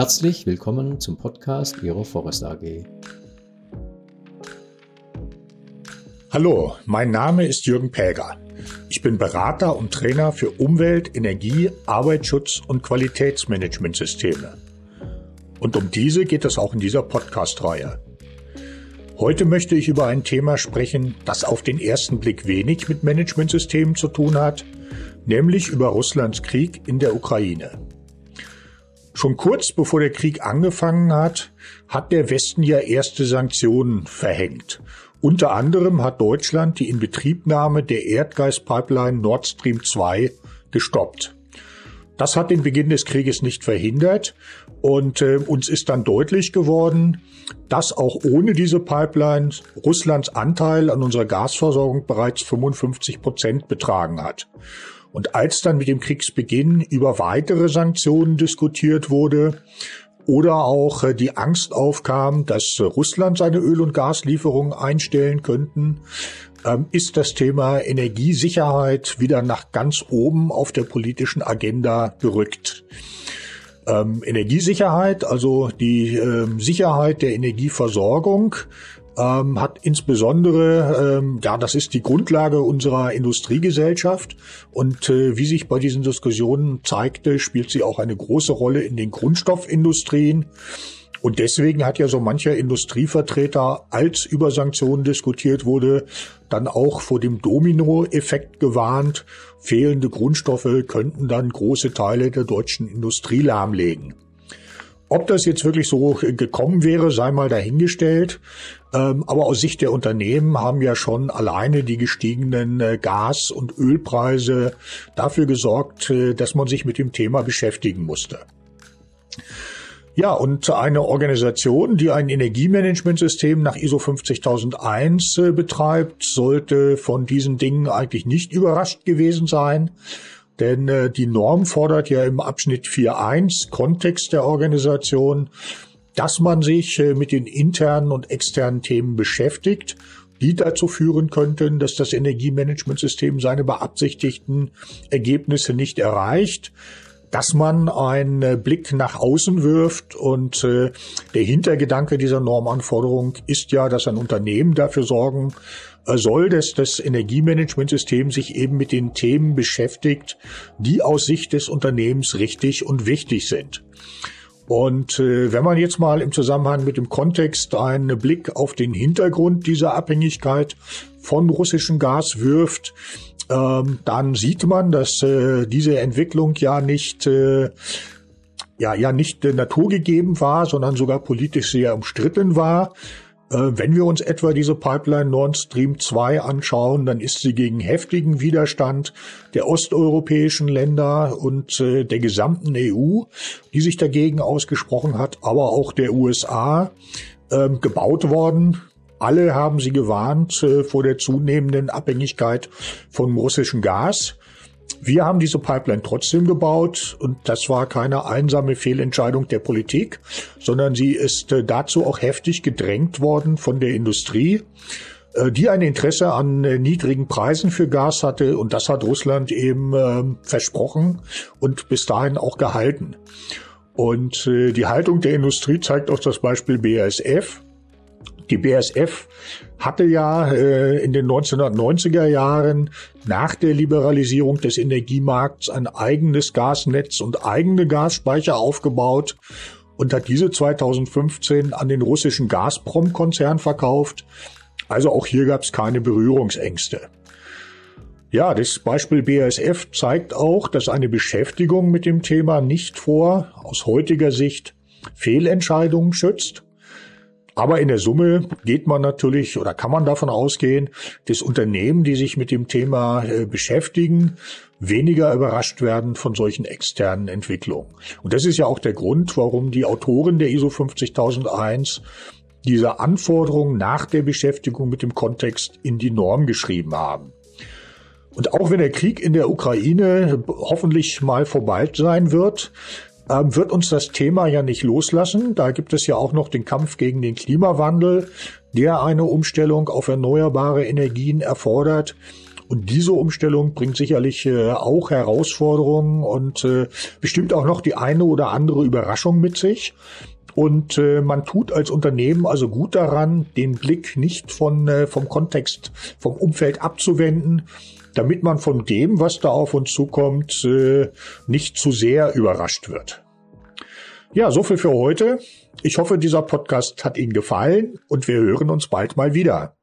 Herzlich willkommen zum Podcast Ihrer Forest AG. Hallo, mein Name ist Jürgen Päger. Ich bin Berater und Trainer für Umwelt, Energie, Arbeitsschutz und Qualitätsmanagementsysteme. Und um diese geht es auch in dieser Podcast-Reihe. Heute möchte ich über ein Thema sprechen, das auf den ersten Blick wenig mit Managementsystemen zu tun hat, nämlich über Russlands Krieg in der Ukraine. Schon kurz bevor der Krieg angefangen hat, hat der Westen ja erste Sanktionen verhängt. Unter anderem hat Deutschland die Inbetriebnahme der Erdgaspipeline Nord Stream 2 gestoppt. Das hat den Beginn des Krieges nicht verhindert und äh, uns ist dann deutlich geworden, dass auch ohne diese Pipeline Russlands Anteil an unserer Gasversorgung bereits 55 Prozent betragen hat. Und als dann mit dem Kriegsbeginn über weitere Sanktionen diskutiert wurde oder auch äh, die Angst aufkam, dass Russland seine Öl- und Gaslieferungen einstellen könnten, ist das Thema Energiesicherheit wieder nach ganz oben auf der politischen Agenda gerückt. Ähm, Energiesicherheit, also die ähm, Sicherheit der Energieversorgung, ähm, hat insbesondere, ähm, ja, das ist die Grundlage unserer Industriegesellschaft und äh, wie sich bei diesen Diskussionen zeigte, spielt sie auch eine große Rolle in den Grundstoffindustrien. Und deswegen hat ja so mancher Industrievertreter, als über Sanktionen diskutiert wurde, dann auch vor dem Dominoeffekt gewarnt. Fehlende Grundstoffe könnten dann große Teile der deutschen Industrie lahmlegen. Ob das jetzt wirklich so gekommen wäre, sei mal dahingestellt. Ähm, aber aus Sicht der Unternehmen haben ja schon alleine die gestiegenen äh, Gas- und Ölpreise dafür gesorgt, äh, dass man sich mit dem Thema beschäftigen musste. Ja, und eine Organisation, die ein Energiemanagementsystem nach ISO 50001 äh, betreibt, sollte von diesen Dingen eigentlich nicht überrascht gewesen sein. Denn äh, die Norm fordert ja im Abschnitt 4.1 Kontext der Organisation, dass man sich äh, mit den internen und externen Themen beschäftigt, die dazu führen könnten, dass das Energiemanagementsystem seine beabsichtigten Ergebnisse nicht erreicht dass man einen äh, Blick nach außen wirft und äh, der Hintergedanke dieser Normanforderung ist ja, dass ein Unternehmen dafür sorgen äh, soll, dass das Energiemanagementsystem sich eben mit den Themen beschäftigt, die aus Sicht des Unternehmens richtig und wichtig sind. Und äh, wenn man jetzt mal im Zusammenhang mit dem Kontext einen Blick auf den Hintergrund dieser Abhängigkeit von russischem Gas wirft, ähm, dann sieht man, dass äh, diese Entwicklung ja nicht äh, ja ja nicht äh, naturgegeben war, sondern sogar politisch sehr umstritten war. Äh, wenn wir uns etwa diese Pipeline Nord Stream 2 anschauen, dann ist sie gegen heftigen Widerstand der osteuropäischen Länder und äh, der gesamten EU, die sich dagegen ausgesprochen hat, aber auch der USA ähm, gebaut worden. Alle haben sie gewarnt äh, vor der zunehmenden Abhängigkeit von russischem Gas. Wir haben diese Pipeline trotzdem gebaut und das war keine einsame Fehlentscheidung der Politik, sondern sie ist äh, dazu auch heftig gedrängt worden von der Industrie, äh, die ein Interesse an niedrigen Preisen für Gas hatte und das hat Russland eben ähm, versprochen und bis dahin auch gehalten. Und die Haltung der Industrie zeigt auch das Beispiel BASF. Die BSF hatte ja äh, in den 1990er Jahren nach der Liberalisierung des Energiemarkts ein eigenes Gasnetz und eigene Gasspeicher aufgebaut und hat diese 2015 an den russischen Gazprom-Konzern verkauft. Also auch hier gab es keine Berührungsängste. Ja, das Beispiel BASF zeigt auch, dass eine Beschäftigung mit dem Thema nicht vor, aus heutiger Sicht, Fehlentscheidungen schützt aber in der Summe geht man natürlich oder kann man davon ausgehen, dass Unternehmen, die sich mit dem Thema äh, beschäftigen, weniger überrascht werden von solchen externen Entwicklungen. Und das ist ja auch der Grund, warum die Autoren der ISO 50001 diese Anforderungen nach der Beschäftigung mit dem Kontext in die Norm geschrieben haben. Und auch wenn der Krieg in der Ukraine hoffentlich mal vorbei sein wird, ähm, wird uns das Thema ja nicht loslassen. Da gibt es ja auch noch den Kampf gegen den Klimawandel, der eine Umstellung auf erneuerbare Energien erfordert. Und diese Umstellung bringt sicherlich äh, auch Herausforderungen und äh, bestimmt auch noch die eine oder andere Überraschung mit sich. Und äh, man tut als Unternehmen also gut daran, den Blick nicht von, äh, vom Kontext, vom Umfeld abzuwenden, damit man von dem, was da auf uns zukommt, äh, nicht zu sehr überrascht wird. Ja, so viel für heute. Ich hoffe, dieser Podcast hat Ihnen gefallen und wir hören uns bald mal wieder.